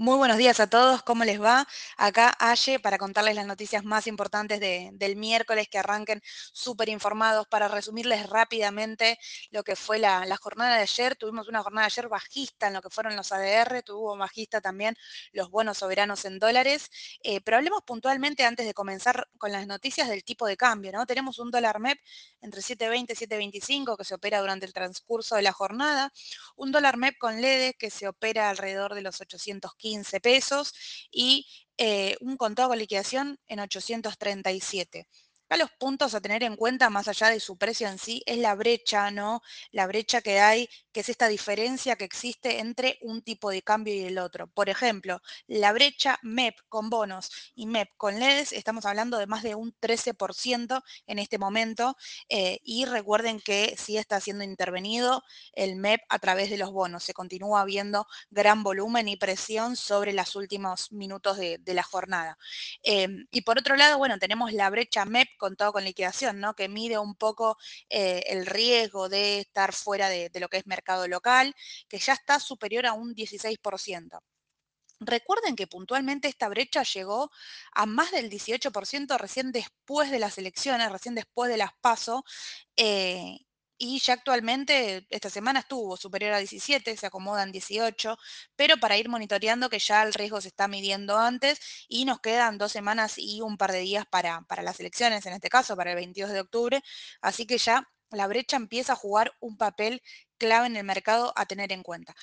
Muy buenos días a todos, ¿cómo les va? Acá Aye para contarles las noticias más importantes del miércoles, que arranquen súper informados. Para resumirles rápidamente lo que fue la, jornada de ayer, tuvimos una jornada de ayer bajista en lo que fueron los ADR, tuvo bajista también los bonos soberanos en dólares, eh, pero hablemos puntualmente antes de comenzar con las noticias del tipo de cambio, ¿no? Tenemos un dólar MEP entre 7.20 y 7.25 que se opera durante el transcurso de la jornada, un dólar MEP con LEDE que se opera alrededor de los 815 15 pesos y eh, un contado con liquidación en 837. Acá los puntos a tener en cuenta, más allá de su precio en sí, es la brecha, ¿no? La brecha que hay, que es esta diferencia que existe entre un tipo de cambio y el otro. Por ejemplo, la brecha MEP con bonos y MEP con LEDs, estamos hablando de más de un 13% en este momento. Eh, y recuerden que sí está siendo intervenido el MEP a través de los bonos. Se continúa viendo gran volumen y presión sobre los últimos minutos de, la jornada. Em, y por otro lado, bueno, tenemos la brecha MEP contado con liquidación, ¿no? que mide un poco eh, el riesgo de estar fuera de, lo que es mercado local, que ya está superior a un 16%. Recuerden que puntualmente esta brecha llegó a más del 18% recién después de las elecciones, recién después de las PASO, eh, y ya actualmente esta semana estuvo superior a 17, se acomodan 18, pero para ir monitoreando que ya el riesgo se está midiendo antes y nos quedan dos semanas y un par de días para, para las elecciones, en este caso para el 22 de octubre, así que ya la brecha empieza a jugar un papel clave en el mercado a tener en cuenta.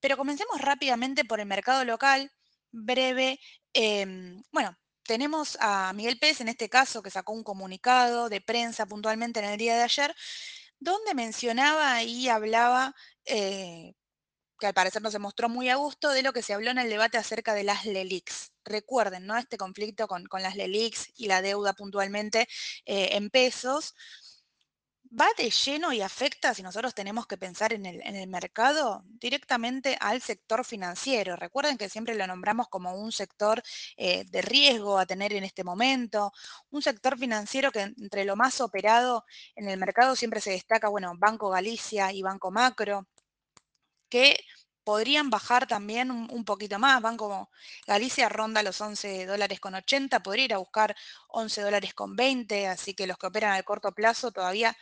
Pero comencemos rápidamente por el mercado local, breve. Em, bueno, tenemos a Miguel Pérez en este caso que sacó un comunicado de prensa puntualmente en el día de ayer donde mencionaba y hablaba, eh, que al parecer no se mostró muy a gusto, de lo que se habló en el debate acerca de las LELIX. Recuerden, ¿no? Este conflicto con, las LELIX y la deuda puntualmente eh, en pesos va de lleno y afecta, si nosotros tenemos que pensar en el, mercado, directamente al sector financiero. Recuerden que siempre lo nombramos como un sector eh, de riesgo a tener en este momento, un sector financiero que entre lo más operado en el mercado siempre se destaca, bueno, Banco Galicia y Banco Macro, que podrían bajar también un, poquito más. Banco Galicia ronda los 11 dólares con 80, podría ir a buscar 11 dólares con 20, así que los que operan al corto plazo todavía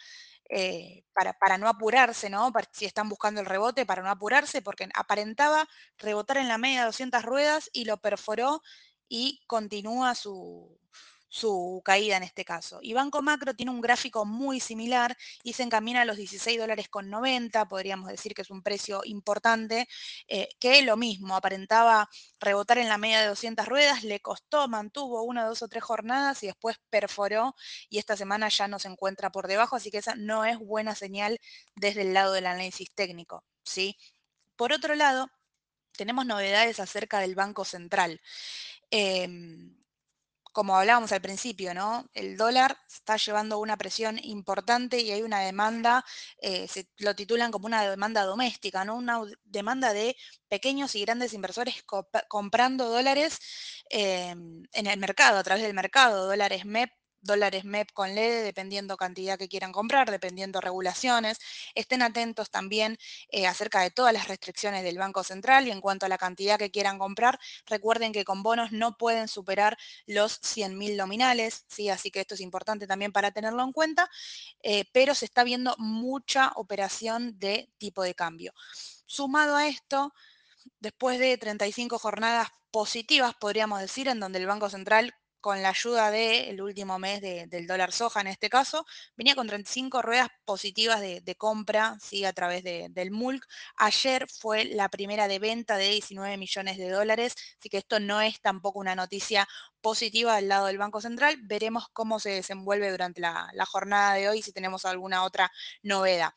eh, para, para, no apurarse, ¿no? si están buscando el rebote, para no apurarse, porque aparentaba rebotar en la media de 200 ruedas y lo perforó y continúa su, su caída en este caso. Y Banco Macro tiene un gráfico muy similar y se encamina a los 16 dólares con 90, podríamos decir que es un precio importante, eh, que lo mismo, aparentaba rebotar en la media de 200 ruedas, le costó, mantuvo una, dos o tres jornadas y después perforó y esta semana ya no se encuentra por debajo, así que esa no es buena señal desde el lado del análisis técnico, ¿sí? Por otro lado, tenemos novedades acerca del Banco Central. Em, como hablábamos al principio, ¿no? El dólar está llevando una presión importante y hay una demanda, eh, se lo titulan como una demanda doméstica, ¿no? Una demanda de pequeños y grandes inversores comprando dólares em, en el mercado, a través del mercado, dólares MEP dólares MEP con LED, dependiendo cantidad que quieran comprar, dependiendo regulaciones. Estén atentos también eh, acerca de todas las restricciones del Banco Central y en cuanto a la cantidad que quieran comprar, recuerden que con bonos no pueden superar los 100.000 nominales, ¿sí? así que esto es importante también para tenerlo en cuenta, eh, pero se está viendo mucha operación de tipo de cambio. Sumado a esto, después de 35 jornadas positivas, podríamos decir, en donde el Banco Central con la ayuda del último mes del dólar soja en este caso, venía con 35 ruedas positivas de, compra ¿sí? a través del MULC. Ayer fue la primera de venta de 19 millones de dólares, así que esto no es tampoco una noticia positiva del lado del Banco Central. Veremos cómo se desenvuelve durante la, la jornada de hoy, si tenemos alguna otra novedad.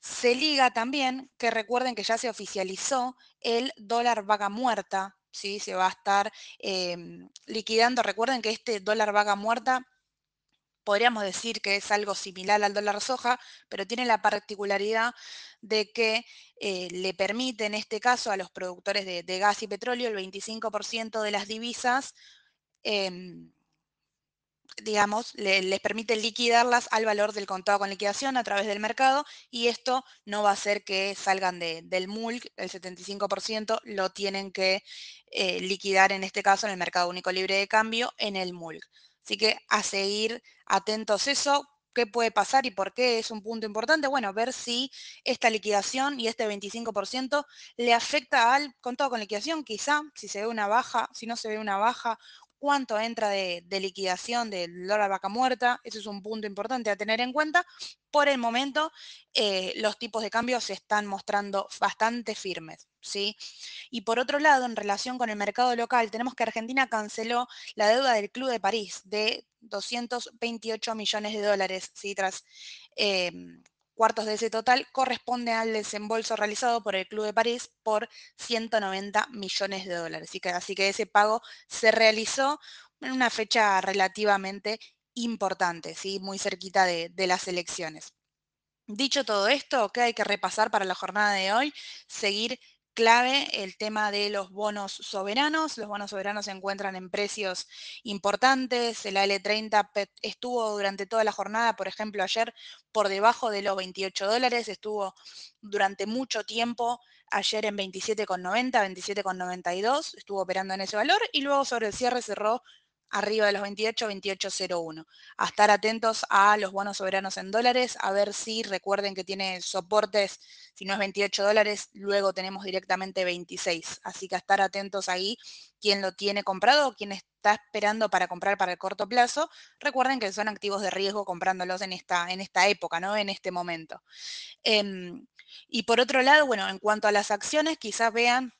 Se liga también que recuerden que ya se oficializó el dólar vaga muerta, ¿sí? se va a estar em, liquidando. Recuerden que este dólar vaga muerta podríamos decir que es algo similar al dólar soja, pero tiene la particularidad de que eh, le permite en este caso a los productores de, gas y petróleo el 25% de las divisas em, digamos, les permite liquidarlas al valor del contado con liquidación a través del mercado y esto no va a hacer que salgan del MULC, el 75% lo tienen que eh, liquidar en este caso en el mercado único libre de cambio en el MULC. Así que a seguir atentos eso, qué puede pasar y por qué es un punto importante. Bueno, ver si esta liquidación y este 25% le afecta al contado con liquidación, quizá, si se ve una baja, si no se ve una baja cuánto entra de, liquidación del dólar vaca muerta, ese es un punto importante a tener en cuenta. Por el momento, eh, los tipos de cambio se están mostrando bastante firmes, ¿sí? Y por otro lado, en relación con el mercado local, tenemos que Argentina canceló la deuda del Club de París de 228 millones de dólares, ¿sí? Em, cuartos de ese total corresponde al desembolso realizado por el Club de París por 190 millones de dólares. Así que, ese pago se realizó en una fecha relativamente importante, ¿sí? muy cerquita de, de las elecciones. Dicho todo esto, ¿qué hay que repasar para la jornada de hoy? Seguir clave el tema de los bonos soberanos. Los bonos soberanos se encuentran en precios importantes. El AL30 estuvo durante toda la jornada, por ejemplo, ayer por debajo de los 28 dólares. Estuvo durante mucho tiempo ayer en 27,90, 27,92. Estuvo operando en ese valor y luego sobre el cierre cerró arriba de los 28, 28.01. A estar atentos a los bonos soberanos en dólares, a ver si recuerden que tiene soportes, si no es 28 dólares, luego tenemos directamente 26. Así que a estar atentos ahí, quien lo tiene comprado o quien está esperando para comprar para el corto plazo. Recuerden que son activos de riesgo comprándolos en esta, en esta época, ¿no? En este momento. Em, y por otro lado, bueno, en cuanto a las acciones, quizás vean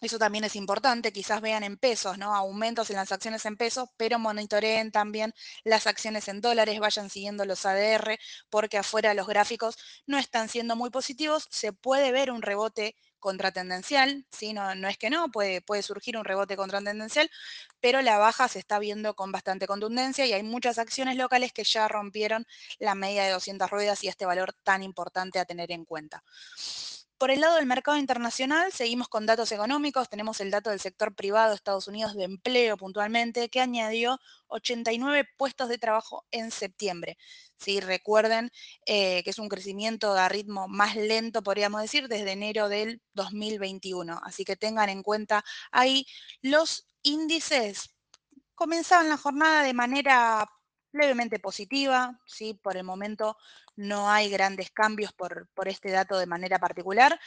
eso también es importante, quizás vean en pesos, ¿no? Aumentos en las acciones en pesos, pero monitoreen también las acciones en dólares, vayan siguiendo los ADR, porque afuera los gráficos no están siendo muy positivos. Se puede ver un rebote contratendencial, ¿sí? No, no es que no, puede, puede surgir un rebote contratendencial, pero la baja se está viendo con bastante contundencia y hay muchas acciones locales que ya rompieron la media de 200 ruedas y este valor tan importante a tener en cuenta. Por el lado del mercado internacional, seguimos con datos económicos. Tenemos el dato del sector privado de Estados Unidos de empleo puntualmente, que añadió 89 puestos de trabajo en septiembre. Si recuerden eh, que es un crecimiento a ritmo más lento, podríamos decir, desde enero del 2021. Así que tengan en cuenta ahí los índices. Comenzaban la jornada de manera levemente positiva, ¿sí? por el momento no hay grandes cambios por, por este dato de manera particular.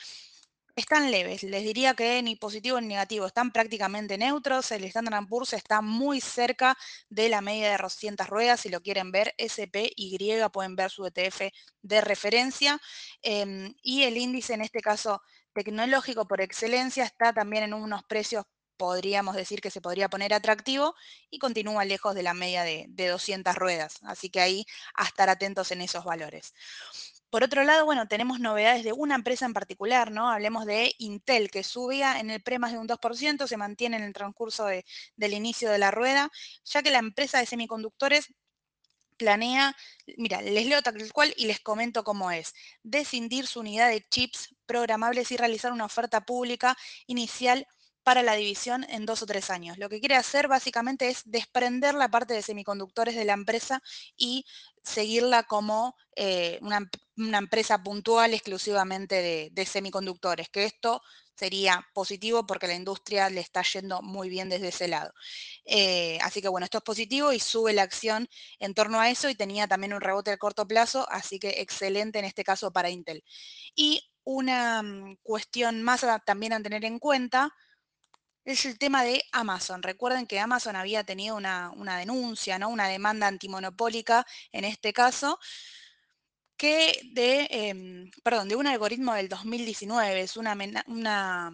Están leves, les diría que ni positivo ni negativo, están prácticamente neutros, el Standard Poor's está muy cerca de la media de 200 ruedas, si lo quieren ver, SPY pueden ver su ETF de referencia, em, y el índice en este caso tecnológico por excelencia está también en unos precios podríamos decir que se podría poner atractivo y continúa lejos de la media de, 200 ruedas. Así que ahí a estar atentos en esos valores. Por otro lado, bueno, tenemos novedades de una empresa en particular, ¿no? Hablemos de Intel, que subía en el pre más de un 2%, se mantiene en el transcurso del inicio de la rueda, ya que la empresa de semiconductores planea, mira, les leo tal cual y les comento cómo es, descindir su unidad de chips programables y realizar una oferta pública inicial para la división en dos o tres años. Lo que quiere hacer básicamente es desprender la parte de semiconductores de la empresa y seguirla como eh, una, empresa puntual exclusivamente de, semiconductores, que esto sería positivo porque la industria le está yendo muy bien desde ese lado. Eh, así que bueno, esto es positivo y sube la acción en torno a eso y tenía también un rebote a corto plazo, así que excelente en este caso para Intel. Y una mm, cuestión más también a tener en cuenta, es el tema de Amazon. Recuerden que Amazon había tenido una, denuncia, ¿no? una demanda antimonopólica en este caso, que de, em, perdón, de un algoritmo del 2019, es una, una,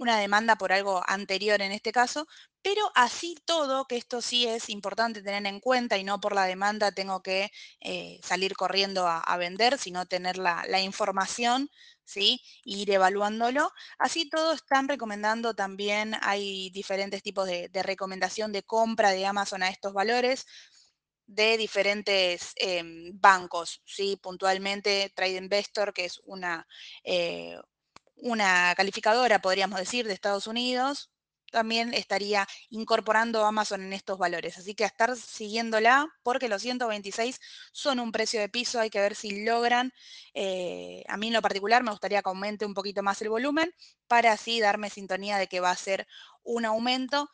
una demanda por algo anterior en este caso, pero así todo, que esto sí es importante tener en cuenta y no por la demanda tengo que eh, salir corriendo a, vender, sino tener la, información ¿sí? ir evaluándolo. Así todo están recomendando también, hay diferentes tipos de, recomendación de compra de Amazon a estos valores de diferentes em, bancos, ¿sí? puntualmente Trade Investor, que es una, eh, una calificadora, podríamos decir, de Estados Unidos, también estaría incorporando Amazon en estos valores. Así que a estar siguiéndola porque los 126 son un precio de piso, hay que ver si logran. Eh, a mí en lo particular me gustaría que aumente un poquito más el volumen para así darme sintonía de que va a ser un aumento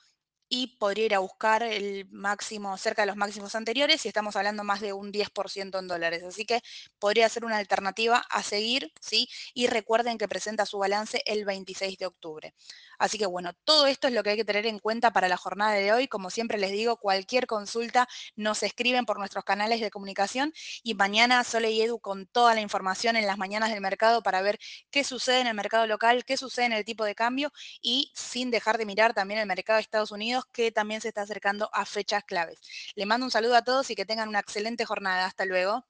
y podría ir a buscar el máximo, cerca de los máximos anteriores, y estamos hablando más de un 10% en dólares. Así que podría ser una alternativa a seguir, ¿sí? Y recuerden que presenta su balance el 26 de octubre. Así que bueno, todo esto es lo que hay que tener en cuenta para la jornada de hoy. Como siempre les digo, cualquier consulta nos escriben por nuestros canales de comunicación y mañana Sole y Edu con toda la información en las mañanas del mercado para ver qué sucede en el mercado local, qué sucede en el tipo de cambio y sin dejar de mirar también el mercado de Estados Que también se está acercando a fechas claves. Le mando un saludo a todos y que tengan una excelente jornada. Hasta luego.